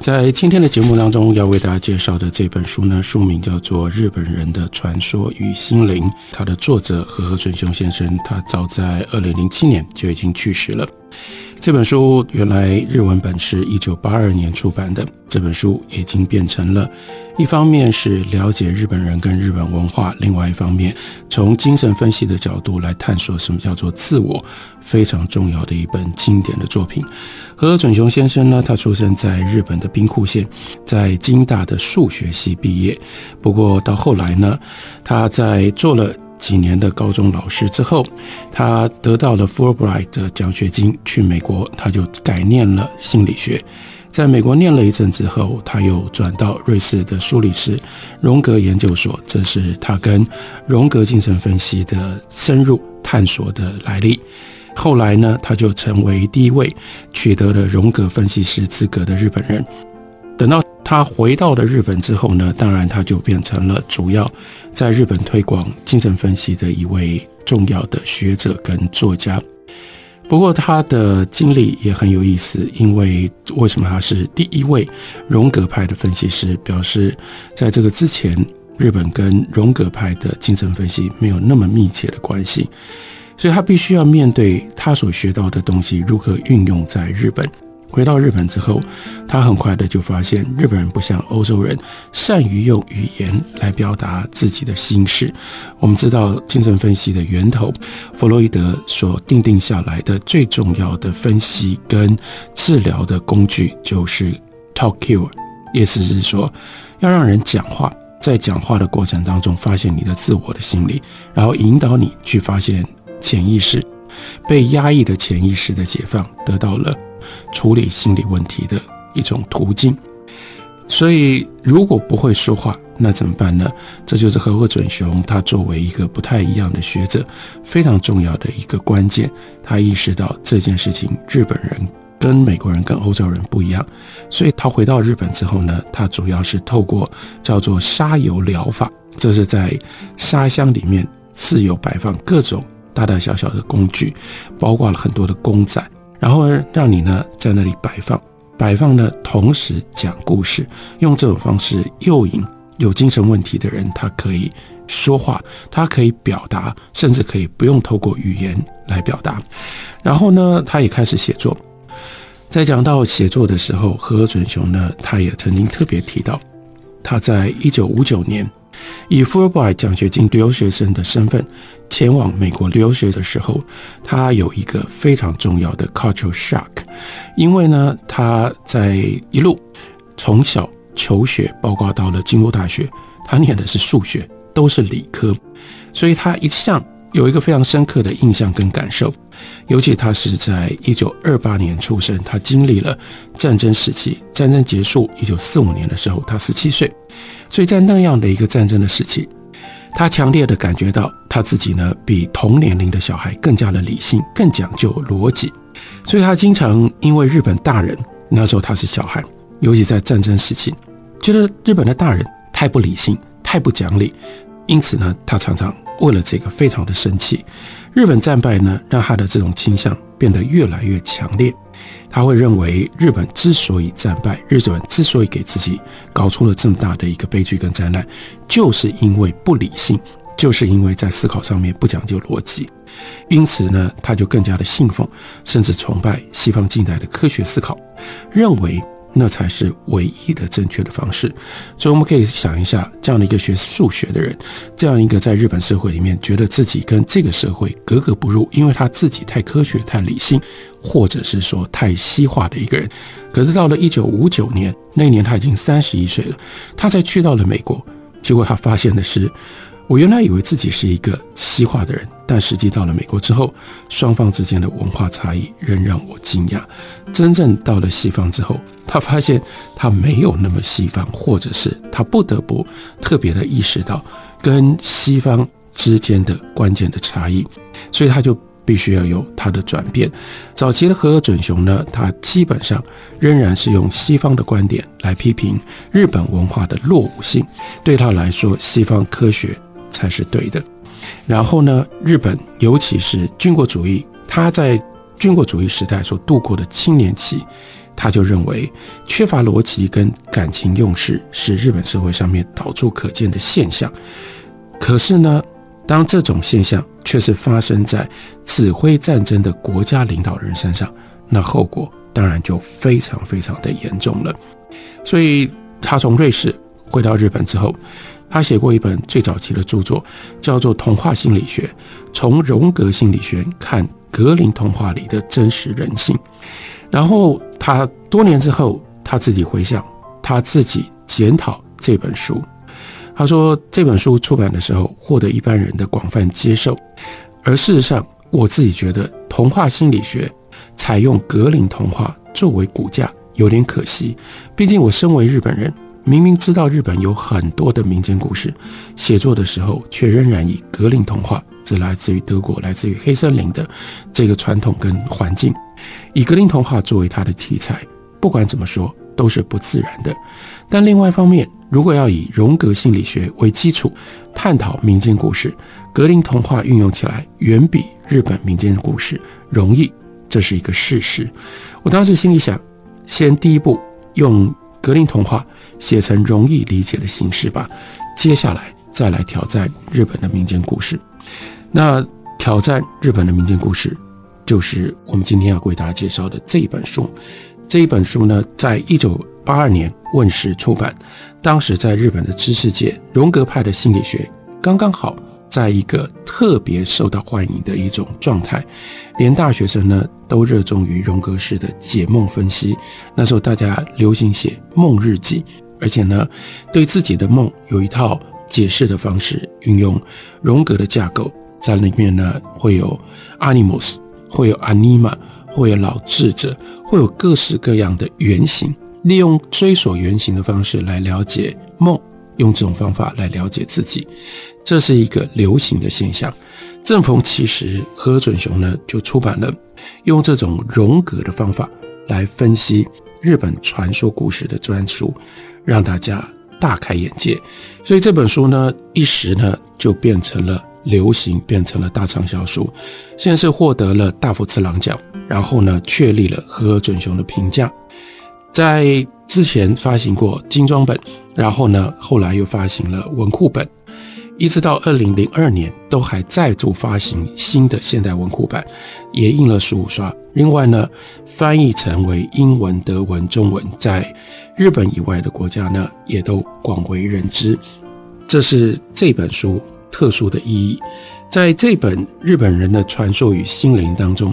在今天的节目当中，要为大家介绍的这本书呢，书名叫做《日本人的传说与心灵》，它的作者和和春雄先生，他早在二零零七年就已经去世了。这本书原来日文本是一九八二年出版的，这本书已经变成了，一方面是了解日本人跟日本文化，另外一方面从精神分析的角度来探索什么叫做自我，非常重要的一本经典的作品。和准雄先生呢，他出生在日本的兵库县，在京大的数学系毕业，不过到后来呢，他在做了。几年的高中老师之后，他得到了 Fulbright 的奖学金，去美国，他就改念了心理学。在美国念了一阵之后，他又转到瑞士的苏黎世荣格研究所，这是他跟荣格精神分析的深入探索的来历。后来呢，他就成为第一位取得了荣格分析师资格的日本人。等到他回到了日本之后呢，当然他就变成了主要在日本推广精神分析的一位重要的学者跟作家。不过他的经历也很有意思，因为为什么他是第一位荣格派的分析师？表示在这个之前，日本跟荣格派的精神分析没有那么密切的关系，所以他必须要面对他所学到的东西如何运用在日本。回到日本之后，他很快的就发现，日本人不像欧洲人善于用语言来表达自己的心事。我们知道精神分析的源头，弗洛伊德所定定下来的最重要的分析跟治疗的工具就是 talk cure，意思是说要让人讲话，在讲话的过程当中发现你的自我的心理，然后引导你去发现潜意识被压抑的潜意识的解放，得到了。处理心理问题的一种途径，所以如果不会说话，那怎么办呢？这就是和贺准雄他作为一个不太一样的学者，非常重要的一个关键。他意识到这件事情，日本人跟美国人跟欧洲人不一样，所以他回到日本之后呢，他主要是透过叫做沙油疗法，这是在沙箱里面自由摆放各种大大小小的工具，包括了很多的公仔。然后，让你呢在那里摆放，摆放呢，同时讲故事，用这种方式诱引有精神问题的人，他可以说话，他可以表达，甚至可以不用透过语言来表达。然后呢，他也开始写作。在讲到写作的时候，何准雄呢，他也曾经特别提到，他在一九五九年。以 Fulbright 奖学金留学生的身份前往美国留学的时候，他有一个非常重要的 cultural shock，因为呢，他在一路从小求学，包括到了京都大学，他念的是数学，都是理科，所以他一向有一个非常深刻的印象跟感受。尤其他是在一九二八年出生，他经历了战争时期，战争结束一九四五年的时候，他十七岁。所以在那样的一个战争的时期，他强烈的感觉到他自己呢比同年龄的小孩更加的理性，更讲究逻辑。所以他经常因为日本大人那时候他是小孩，尤其在战争时期，觉得日本的大人太不理性，太不讲理，因此呢，他常常为了这个非常的生气。日本战败呢，让他的这种倾向变得越来越强烈。他会认为，日本之所以战败，日本之所以给自己搞出了这么大的一个悲剧跟灾难，就是因为不理性，就是因为在思考上面不讲究逻辑。因此呢，他就更加的信奉，甚至崇拜西方近代的科学思考，认为。那才是唯一的正确的方式，所以我们可以想一下，这样的一个学数学的人，这样一个在日本社会里面觉得自己跟这个社会格格不入，因为他自己太科学、太理性，或者是说太西化的一个人。可是到了一九五九年那年，他已经三十一岁了，他才去到了美国，结果他发现的是。我原来以为自己是一个西化的人，但实际到了美国之后，双方之间的文化差异仍让我惊讶。真正到了西方之后，他发现他没有那么西方，或者是他不得不特别的意识到，跟西方之间的关键的差异，所以他就必须要有他的转变。早期的和和准雄呢，他基本上仍然是用西方的观点来批评日本文化的落伍性，对他来说，西方科学才是对的。然后呢，日本尤其是军国主义，他在军国主义时代所度过的青年期，他就认为缺乏逻辑跟感情用事是日本社会上面到处可见的现象。可是呢？当这种现象却是发生在指挥战争的国家领导人身上，那后果当然就非常非常的严重了。所以他从瑞士回到日本之后，他写过一本最早期的著作，叫做《童话心理学》，从荣格心理学看格林童话里的真实人性。然后他多年之后，他自己回想，他自己检讨这本书。他说这本书出版的时候获得一般人的广泛接受，而事实上，我自己觉得童话心理学采用格林童话作为骨架有点可惜。毕竟我身为日本人，明明知道日本有很多的民间故事，写作的时候却仍然以格林童话，这来自于德国、来自于黑森林的这个传统跟环境，以格林童话作为它的题材，不管怎么说都是不自然的。但另外一方面，如果要以荣格心理学为基础探讨民间故事，格林童话运用起来远比日本民间故事容易，这是一个事实。我当时心里想，先第一步用格林童话写成容易理解的形式吧，接下来再来挑战日本的民间故事。那挑战日本的民间故事，就是我们今天要为大家介绍的这一本书。这一本书呢，在一九八二年问世出版。当时在日本的知识界，荣格派的心理学刚刚好在一个特别受到欢迎的一种状态，连大学生呢都热衷于荣格式的解梦分析。那时候大家流行写梦日记，而且呢对自己的梦有一套解释的方式，运用荣格的架构，在里面呢会有 animus，会有 anima。会有老智者，会有各式各样的原型，利用追索原型的方式来了解梦，用这种方法来了解自己，这是一个流行的现象。正逢其时，何准雄呢就出版了用这种荣格的方法来分析日本传说故事的专书，让大家大开眼界。所以这本书呢，一时呢就变成了。流行变成了大畅销书，现在是获得了大福次郎奖，然后呢确立了和准雄的评价，在之前发行过精装本，然后呢后来又发行了文库本，一直到二零零二年都还再度发行新的现代文库版，也印了十五刷。另外呢翻译成为英文、德文、中文，在日本以外的国家呢也都广为人知。这是这本书。特殊的意义，在这本日本人的传说与心灵当中，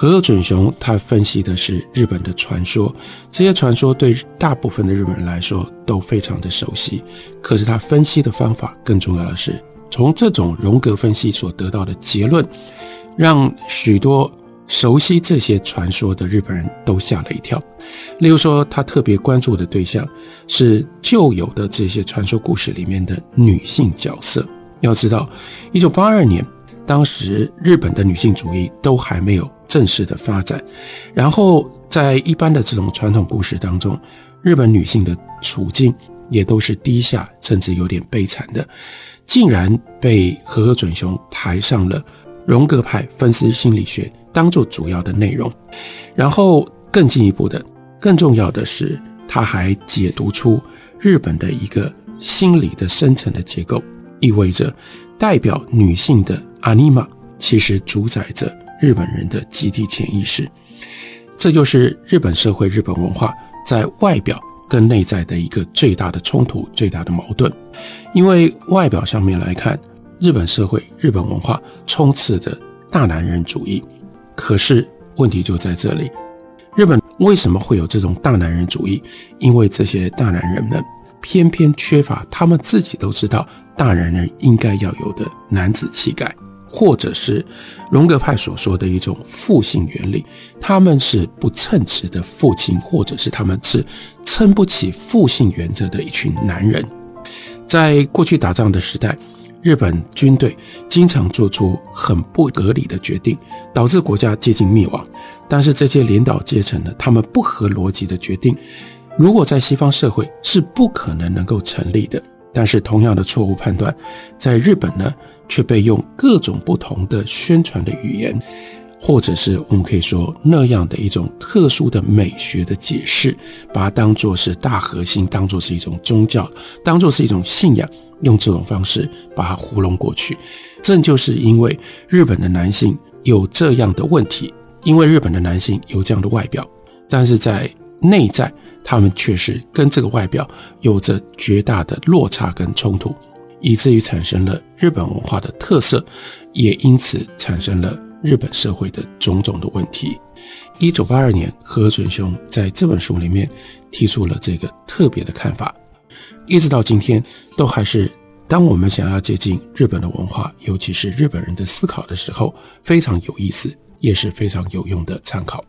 和准雄他分析的是日本的传说，这些传说对大部分的日本人来说都非常的熟悉。可是他分析的方法更重要的是，从这种荣格分析所得到的结论，让许多熟悉这些传说的日本人都吓了一跳。例如说，他特别关注的对象是旧有的这些传说故事里面的女性角色。要知道，一九八二年，当时日本的女性主义都还没有正式的发展，然后在一般的这种传统故事当中，日本女性的处境也都是低下，甚至有点悲惨的，竟然被和和准雄抬上了荣格派分析心理学当做主要的内容，然后更进一步的、更重要的是，他还解读出日本的一个心理的深层的结构。意味着，代表女性的阿尼玛其实主宰着日本人的集体潜意识。这就是日本社会、日本文化在外表跟内在的一个最大的冲突、最大的矛盾。因为外表上面来看，日本社会、日本文化充斥着大男人主义。可是问题就在这里：日本为什么会有这种大男人主义？因为这些大男人们偏偏缺乏他们自己都知道。大男人应该要有的男子气概，或者是荣格派所说的一种父性原理，他们是不称职的父亲，或者是他们是撑不起父性原则的一群男人。在过去打仗的时代，日本军队经常做出很不合理的决定，导致国家接近灭亡。但是这些领导阶层呢，他们不合逻辑的决定，如果在西方社会是不可能能够成立的。但是同样的错误判断，在日本呢，却被用各种不同的宣传的语言，或者是我们可以说那样的一种特殊的美学的解释，把它当作是大核心，当作是一种宗教，当作是一种信仰。用这种方式把它糊弄过去，正就是因为日本的男性有这样的问题，因为日本的男性有这样的外表，但是在内在他们却是跟这个外表有着绝大的落差跟冲突，以至于产生了日本文化的特色，也因此产生了日本社会的种种的问题。一九八二年，河准雄在这本书里面提出了这个特别的看法。一直到今天，都还是当我们想要接近日本的文化，尤其是日本人的思考的时候，非常有意思，也是非常有用的参考。